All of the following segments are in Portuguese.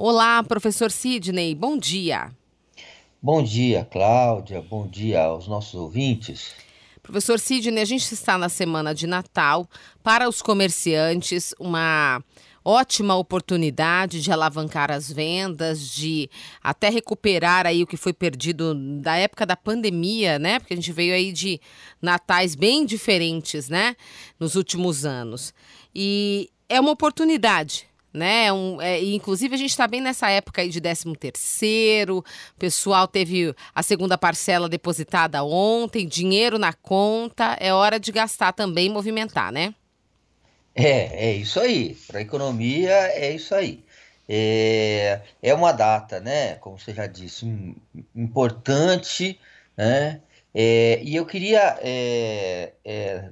Olá, professor Sidney, bom dia. Bom dia, Cláudia, bom dia aos nossos ouvintes. Professor Sidney, a gente está na semana de Natal. Para os comerciantes, uma ótima oportunidade de alavancar as vendas, de até recuperar aí o que foi perdido da época da pandemia, né? Porque a gente veio aí de natais bem diferentes, né? Nos últimos anos. E é uma oportunidade né? Um, é, inclusive a gente está bem nessa época aí de 13 terceiro, o pessoal teve a segunda parcela depositada ontem, dinheiro na conta, é hora de gastar também, movimentar, né? É, é isso aí. Para a economia é isso aí. É, é uma data, né? Como você já disse, importante, né? É, e eu queria é, é,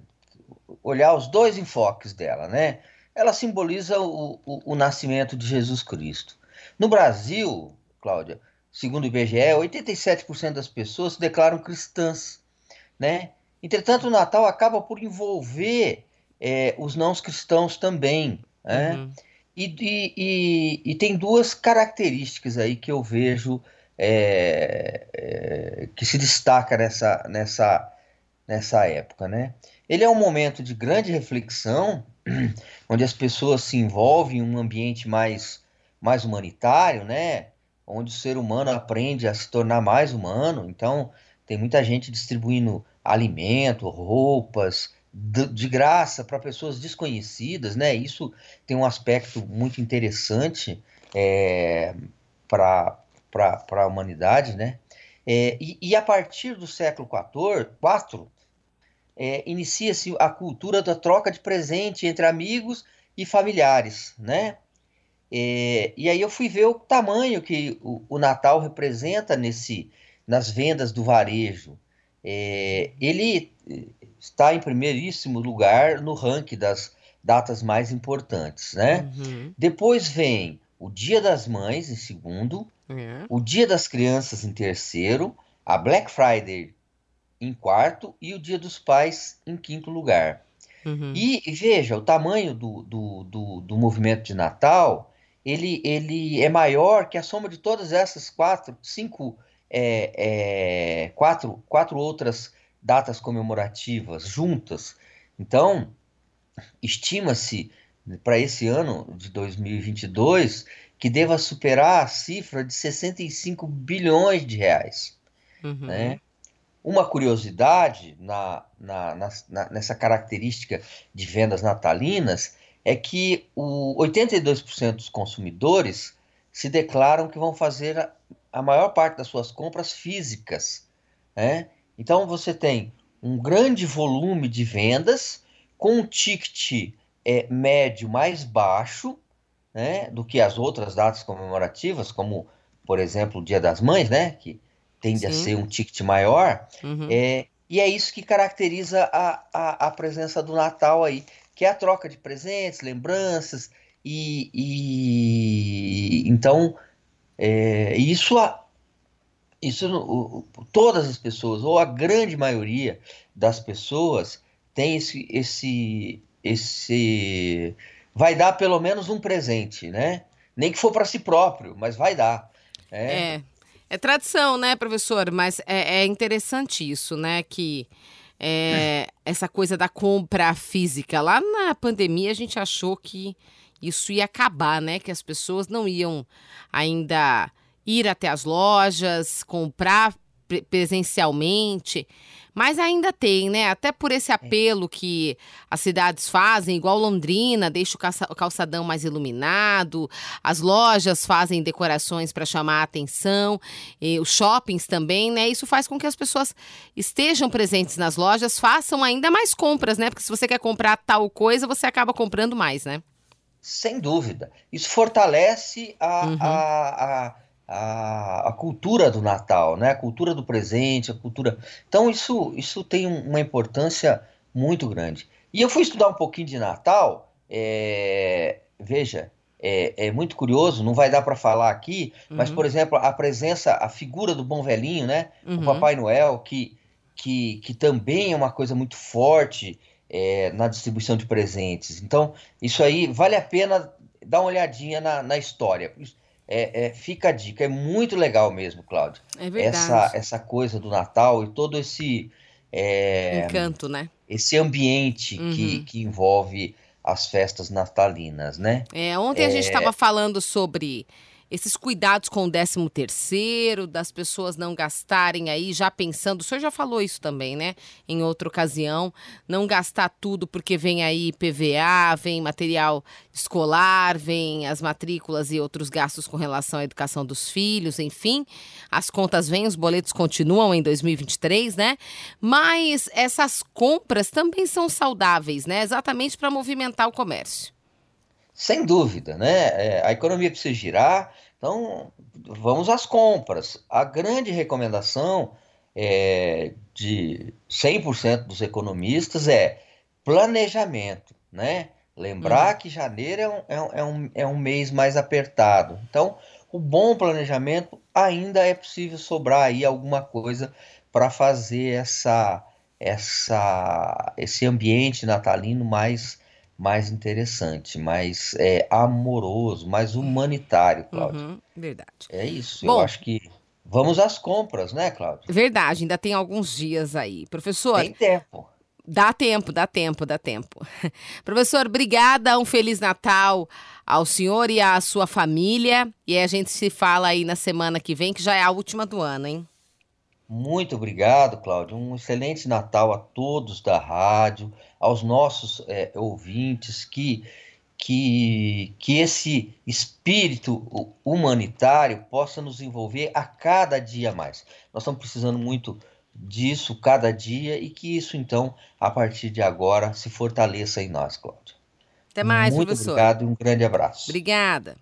olhar os dois enfoques dela, né? Ela simboliza o, o, o nascimento de Jesus Cristo. No Brasil, Cláudia, segundo o IBGE, 87% das pessoas se declaram cristãs, né? Entretanto, o Natal acaba por envolver é, os não cristãos também, né? Uhum. E, e, e, e, tem duas características aí que eu vejo é, é, que se destaca nessa, nessa, nessa época, né? Ele é um momento de grande reflexão, onde as pessoas se envolvem em um ambiente mais, mais humanitário, né? Onde o ser humano aprende a se tornar mais humano. Então, tem muita gente distribuindo alimento, roupas, de graça para pessoas desconhecidas, né? Isso tem um aspecto muito interessante é, para a humanidade, né? É, e, e, a partir do século IV, é, inicia-se a cultura da troca de presente entre amigos e familiares, né? É, e aí eu fui ver o tamanho que o, o Natal representa nesse, nas vendas do varejo. É, ele está em primeiríssimo lugar no ranking das datas mais importantes, né? Uhum. Depois vem o Dia das Mães em segundo, uhum. o Dia das Crianças em terceiro, a Black Friday em quarto e o Dia dos Pais em quinto lugar. Uhum. E veja, o tamanho do, do, do, do, movimento de Natal, ele, ele é maior que a soma de todas essas quatro, cinco, é, é, quatro, quatro outras datas comemorativas juntas. Então, estima-se para esse ano de 2022 que deva superar a cifra de 65 bilhões de reais. Uhum. Né? Uma curiosidade na, na, na, nessa característica de vendas natalinas é que o 82% dos consumidores se declaram que vão fazer a, a maior parte das suas compras físicas. Né? Então você tem um grande volume de vendas com um ticket é, médio mais baixo né, do que as outras datas comemorativas, como, por exemplo, o Dia das Mães, né, que tende Sim. a ser um ticket maior. Uhum. É, e é isso que caracteriza a, a, a, presença do Natal aí, que é a troca de presentes, lembranças, e, e então é, isso, isso todas as pessoas, ou a grande maioria das pessoas, tem esse, esse, esse vai dar pelo menos um presente, né? Nem que for para si próprio, mas vai dar. É. é. É tradição, né, professor? Mas é, é interessante isso, né? Que é, essa coisa da compra física. Lá na pandemia a gente achou que isso ia acabar, né? Que as pessoas não iam ainda ir até as lojas, comprar presencialmente. Mas ainda tem, né? Até por esse apelo que as cidades fazem, igual Londrina, deixa o calçadão mais iluminado, as lojas fazem decorações para chamar a atenção, os shoppings também, né? Isso faz com que as pessoas estejam presentes nas lojas, façam ainda mais compras, né? Porque se você quer comprar tal coisa, você acaba comprando mais, né? Sem dúvida. Isso fortalece a, uhum. a, a a, a, cultura do Natal, né? A cultura do presente, a cultura. Então isso isso tem uma importância muito grande. E eu fui estudar um pouquinho de Natal. É... Veja, é, é, muito curioso. Não vai dar para falar aqui, uhum. mas por exemplo a presença, a figura do bom velhinho, né? Uhum. O Papai Noel que que, que também é uma coisa muito forte é, na distribuição de presentes. Então isso aí vale a pena dar uma olhadinha na, na história é, é, fica a dica, é muito legal mesmo, Cláudio. É verdade. Essa, essa coisa do Natal e todo esse. É, Encanto, né? Esse ambiente uhum. que, que envolve as festas natalinas, né? É, ontem a gente estava falando sobre esses cuidados com o 13 terceiro, das pessoas não gastarem aí, já pensando, o senhor já falou isso também, né? Em outra ocasião, não gastar tudo porque vem aí PVA, vem material escolar, vem as matrículas e outros gastos com relação à educação dos filhos, enfim. As contas vêm, os boletos continuam em 2023, né? Mas essas compras também são saudáveis, né? Exatamente para movimentar o comércio. Sem dúvida, né? É, a economia precisa girar, então vamos às compras. A grande recomendação é, de 100% dos economistas é planejamento, né? Lembrar uhum. que janeiro é um, é, um, é um mês mais apertado. Então, o bom planejamento ainda é possível sobrar aí alguma coisa para fazer essa, essa, esse ambiente natalino mais mais interessante, mais é, amoroso, mais humanitário, Cláudio. Uhum, verdade. É isso. Bom, eu acho que vamos às compras, né, Cláudio? Verdade, ainda tem alguns dias aí. Professor. Tem tempo. Dá tempo, dá tempo, dá tempo. Professor, obrigada, um Feliz Natal ao senhor e à sua família. E a gente se fala aí na semana que vem, que já é a última do ano, hein? Muito obrigado, Cláudio. Um excelente Natal a todos da rádio, aos nossos é, ouvintes, que, que, que esse espírito humanitário possa nos envolver a cada dia mais. Nós estamos precisando muito disso cada dia e que isso, então, a partir de agora, se fortaleça em nós, Cláudio. Até mais, muito professor. Muito obrigado e um grande abraço. Obrigada.